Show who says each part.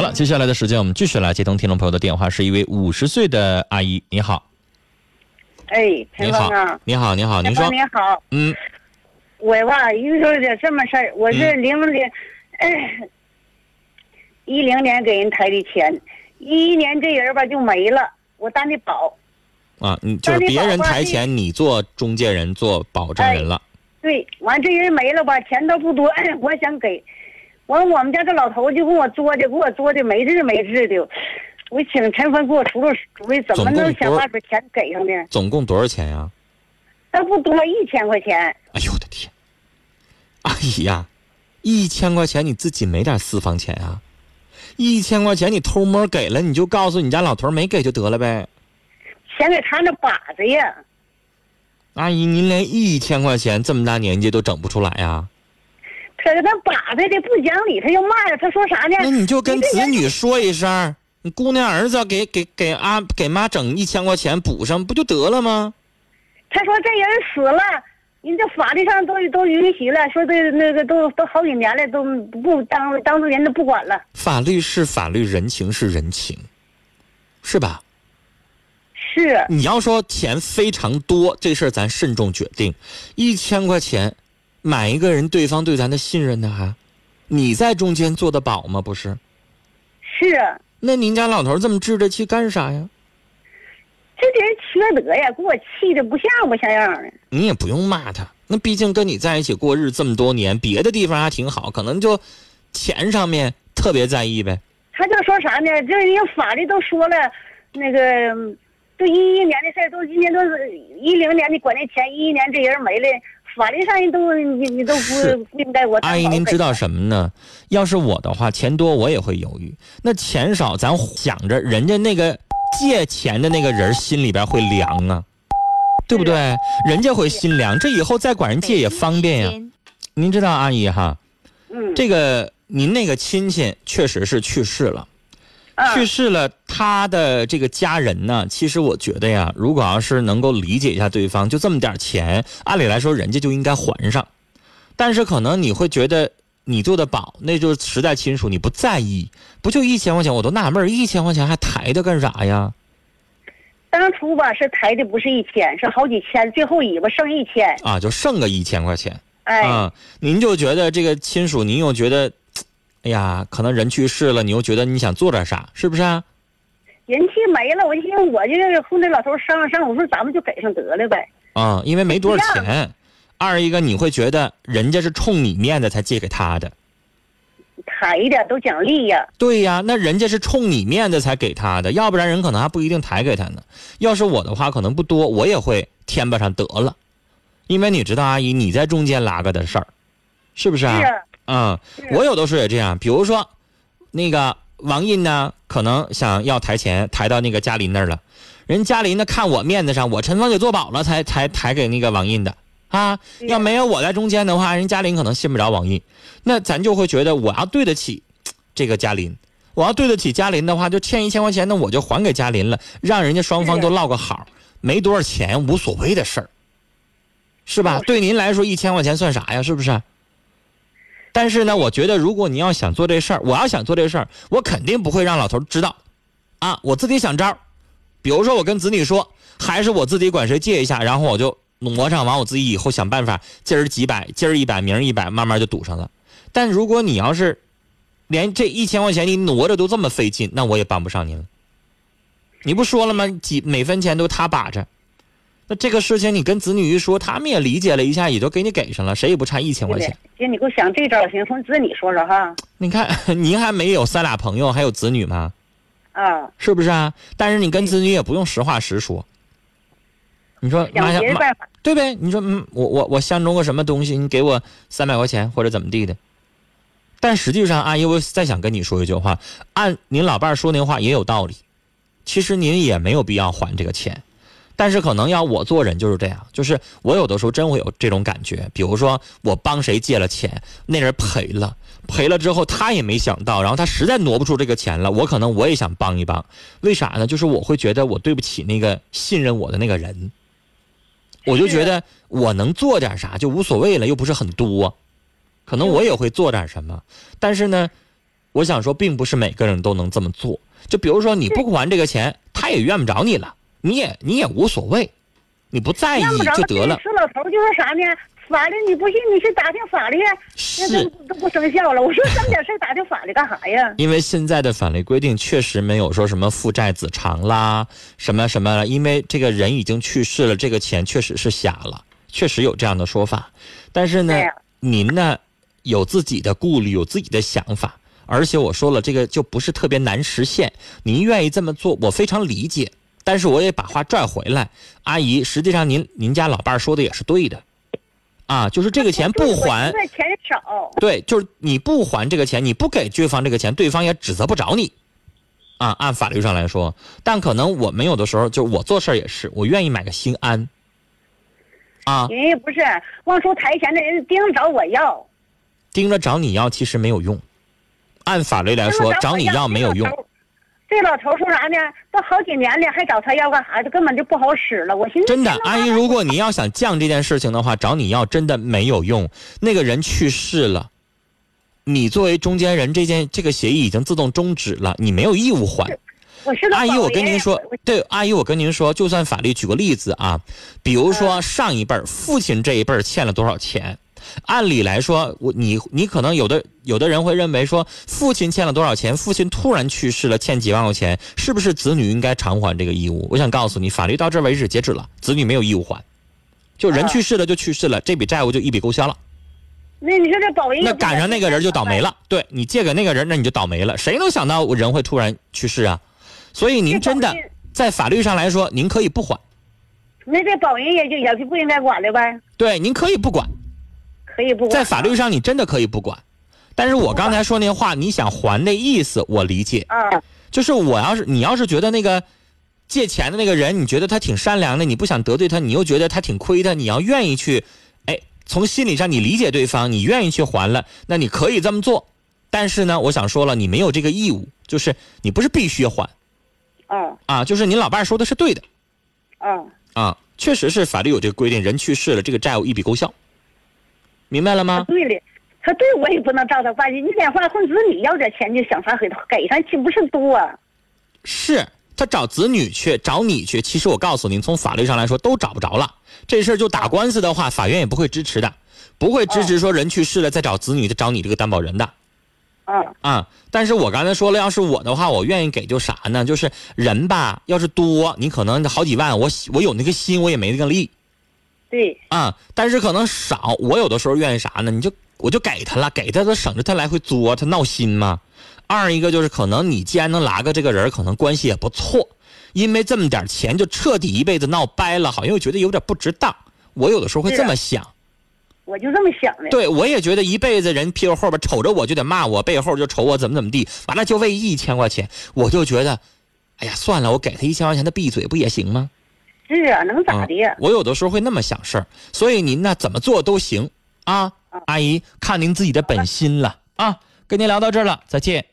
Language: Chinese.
Speaker 1: 好了，接下来的时间我们继续来接通听众朋友的电话，是一位五十岁的阿姨，你好，
Speaker 2: 哎，
Speaker 1: 你好
Speaker 2: 陈峰啊，，
Speaker 1: 你好，你好，您说。
Speaker 2: 你好，
Speaker 1: 嗯，
Speaker 2: 我吧遇到点这么事儿，我是
Speaker 1: 嗯。
Speaker 2: 零零一零年给人抬的钱，一一年这人吧就没了，我担的保，
Speaker 1: 啊，你就是别人抬钱，你做中介人，做保证人了，
Speaker 2: 对，完这人没了吧，钱都不多，我想给，完我们家这老头就跟我作的，给我作的没治没治的，我请陈峰给我出出主意，怎么能想
Speaker 1: 办
Speaker 2: 法把钱给上呢？
Speaker 1: 总共多少钱呀？
Speaker 2: 那不多一千块钱，
Speaker 1: 哎呦我的天，阿姨呀，一千块钱你自己没点私房钱啊？一千块钱你偷摸给了，你就告诉你家老头没给就得了呗。
Speaker 2: 钱给他那把子呀。
Speaker 1: 阿姨，您连一千块钱这么大年纪都整不出来呀？
Speaker 2: 可是他把他的不讲理，他又骂呀，他说啥呢？
Speaker 1: 那你就跟子女说一声，你姑娘儿子给给给阿给妈整一千块钱补上，不就得了吗？
Speaker 2: 他说这人死了，人家法律上都都允许了，说这那个都都好几年了，都不当当做人都不管了。
Speaker 1: 法律是法律，人情是人情，是吧？
Speaker 2: 是，
Speaker 1: 你要说钱非常多，这事儿咱慎重决定。一千块钱买一个人，对方对咱的信任呢还？你在中间做的保吗？不是？
Speaker 2: 是，
Speaker 1: 那您家老头这么置着气干啥呀？
Speaker 2: 这人缺德呀，给我气的不像不像样的。
Speaker 1: 你也不用骂他，那毕竟跟你在一起过日子这么多年，别的地方还挺好，可能就钱上面特别在意呗。
Speaker 2: 他就说啥呢？这人家法律都说了，那个都一一年的事儿，都今年都是一零年的管那钱，一一年这人没了，法律上人都你你都
Speaker 1: 是
Speaker 2: 不不应该我
Speaker 1: 阿姨，您知道什么呢？要是我的话，钱多我也会犹豫。那钱少，咱想着人家那个借钱的那个人心里边会凉啊，对不对？人家会心凉，这以后再管人借也方便呀。您知道，阿姨哈，
Speaker 2: 嗯，
Speaker 1: 这个您那个亲戚确实是去世了。
Speaker 2: 啊
Speaker 1: 去世了，他的这个家人呢，其实我觉得呀，如果要是能够理解一下对方，就这么点钱，按理来说人家就应该还上，但是可能你会觉得你做的保，那就是实在亲属，你不在意，不就一千块钱，我都纳闷，一千块钱还抬它干啥呀？
Speaker 2: 当初吧是抬的不是一千，是好几千，最后尾巴剩一千。
Speaker 1: 啊，就剩个一千块钱
Speaker 2: 哎，
Speaker 1: 啊，您就觉得这个亲属，您又觉得，哎呀，可能人去世了，你又觉得你想做点啥，是不是啊？
Speaker 2: 人气没了，我就寻思我就是和那老头商量商量，我说咱们就给上得了呗。
Speaker 1: 啊，因为没多少钱。二一个，你会觉得人家是冲你面子才借给他的，
Speaker 2: 抬的都讲利呀，
Speaker 1: 对呀，那人家是冲你面子才给他的，要不然人可能还不一定抬给他呢。要是我的话，可能不多，我也会添巴上得了，因为你知道，阿姨你在中间拉个的事儿，是不是
Speaker 2: 是
Speaker 1: 啊？嗯，我有的时候也这样，比如说，那个王印呢，可能想要抬钱，抬到那个嘉林那儿了，人嘉林呢看我面子上，我陈芳给做保了，才才抬给那个王印的啊。要没有我在中间的话，人嘉林可能信不着王印，那咱就会觉得我要对得起这个嘉林，我要对得起嘉林的话，就欠一千块钱，那我就还给嘉林了，让人家双方都落个好，没多少钱无所谓的事儿，是吧？对您来说一千块钱算啥呀？是不是？但是呢，我觉得如果你要想做这事儿，我要想做这事儿，我肯定不会让老头知道，啊，我自己想招儿，比如说我跟子女说，还是我自己管谁借一下，然后我就挪上，完我自己以后想办法，今儿几百，今儿一百，明儿一百，慢慢就堵上了。但如果你要是连这一千块钱你挪着都这么费劲，那我也帮不上您了。你不说了吗？几每分钱都他把着，那这个事情你跟子女一说，他们也理解了一下，也就给你给上了，谁也不差一千块钱。
Speaker 2: 姐，你给我想这招行，从子女说说哈。
Speaker 1: 你看，您还没有三俩朋友，还有子女吗？
Speaker 2: 啊，
Speaker 1: 是不是啊？但是你跟子女也不用实话实说。你说
Speaker 2: 想
Speaker 1: 妈呀妈。对呗？你说嗯，我我我相中个什么东西，你给我三百块钱或者怎么地的。但实际上，阿姨，我再想跟你说一句话，按您老伴儿说那话也有道理。其实您也没有必要还这个钱，但是可能要我做人就是这样，就是我有的时候真会有这种感觉。比如说我帮谁借了钱，那人赔了，赔了之后他也没想到，然后他实在挪不出这个钱了，我可能我也想帮一帮。为啥呢？就是我会觉得我对不起那个信任我的那个人，我就觉得我能做点啥就无所谓了，又不是很多，可能我也会做点什么。但是呢，我想说，并不是每个人都能这么做。就比如说，你不还这个钱，他也怨不着你了，你也你也无所谓，你不在意就得了。
Speaker 2: 死老头就说啥呢？法律你不信，你去打听法律，
Speaker 1: 是
Speaker 2: 都不生效了。我说这么点事打听法律干啥呀？
Speaker 1: 因为现在的法律规定确实没有说什么父债子偿啦，什么什么了，因为这个人已经去世了，这个钱确实是瞎了，确实有这样的说法。但是呢，您呢有自己的顾虑，有自己的想法。而且我说了，这个就不是特别难实现。您愿意这么做，我非常理解。但是我也把话拽回来，阿姨，实际上您您家老伴儿说的也是对的，啊，就是这个钱不还，
Speaker 2: 钱少，
Speaker 1: 对，就是你不还这个钱，你不给对方这个钱，对方也指责不着你，啊，按法律上来说。但可能我们有的时候，就我做事也是，我愿意买个心安，啊。
Speaker 2: 人家不是往出抬钱的人盯着找我要，
Speaker 1: 盯着找你要，其实没有用。按法律来说，找你要没有用。
Speaker 2: 这老头说啥呢？都好几年了，还找他要干啥？这根本就不好使了。我寻思
Speaker 1: 真的，阿姨，如果你要想降这件事情的话，找你要真的没有用。那个人去世了，你作为中间人，这件这个协议已经自动终止了，你没有义务还。我阿姨，我跟您说，对，阿姨，我跟您说，就算法律举个例子啊，比如说上一辈父亲这一辈欠了多少钱。按理来说，我你你可能有的有的人会认为说，父亲欠了多少钱？父亲突然去世了，欠几万块钱，是不是子女应该偿还这个义务？我想告诉你，法律到这为止截止了，子女没有义务还，就人去世了就去世了，这笔债务就一笔勾销了。
Speaker 2: 那你说这保人，
Speaker 1: 那赶上那个人就倒霉了。对你借给那个人，那你就倒霉了。谁能想到人会突然去世啊？所以您真的在法律上来说，您可以不还。
Speaker 2: 那这保人也就也就不应该管了呗？
Speaker 1: 对，您可以不管。
Speaker 2: 可以不
Speaker 1: 在法律上，你真的可以不管，但是我刚才说那话，你想还那意思，我理解。
Speaker 2: 嗯，
Speaker 1: 就是我要是你要是觉得那个借钱的那个人，你觉得他挺善良的，你不想得罪他，你又觉得他挺亏的，你要愿意去，哎，从心理上你理解对方，你愿意去还了，那你可以这么做。但是呢，我想说了，你没有这个义务，就是你不是必须还。
Speaker 2: 嗯
Speaker 1: 啊，就是你老伴说的是对的。
Speaker 2: 嗯
Speaker 1: 啊，确实是法律有这个规定，人去世了，这个债务一笔勾销。明白了吗？
Speaker 2: 对的，他对我也不能照他办去。你连换混子女要点钱，就想法给他给上，岂不是多？
Speaker 1: 是他找子女去，找你去。其实我告诉您，从法律上来说都找不着了。这事儿就打官司的话，法院也不会支持的，不会支持说人去世了再找子女再找你这个担保人的。
Speaker 2: 啊
Speaker 1: 啊！但是我刚才说了，要是我的话，我愿意给，就啥呢？就是人吧，要是多，你可能好几万，我我有那个心，我也没那个力。
Speaker 2: 对
Speaker 1: 啊，但是可能少。我有的时候愿意啥呢？你就我就给他了，给他，他省着他来回作，他闹心嘛。二一个就是可能你既然能拉个这个人，可能关系也不错。因为这么点钱就彻底一辈子闹掰了，好像又觉得有点不值当。我有的时候会这么想。
Speaker 2: 我就这么想的。
Speaker 1: 对，我也觉得一辈子人屁股后边瞅着我就得骂我，背后就瞅我怎么怎么地。完了就为一千块钱，我就觉得，哎呀，算了，我给他一千块钱，他闭嘴不也行吗？
Speaker 2: 是啊，能咋的？
Speaker 1: 我有的时候会那么想事儿，所以您呢怎么做都行啊，阿姨看您自己的本心了啊。跟您聊到这儿了，再见。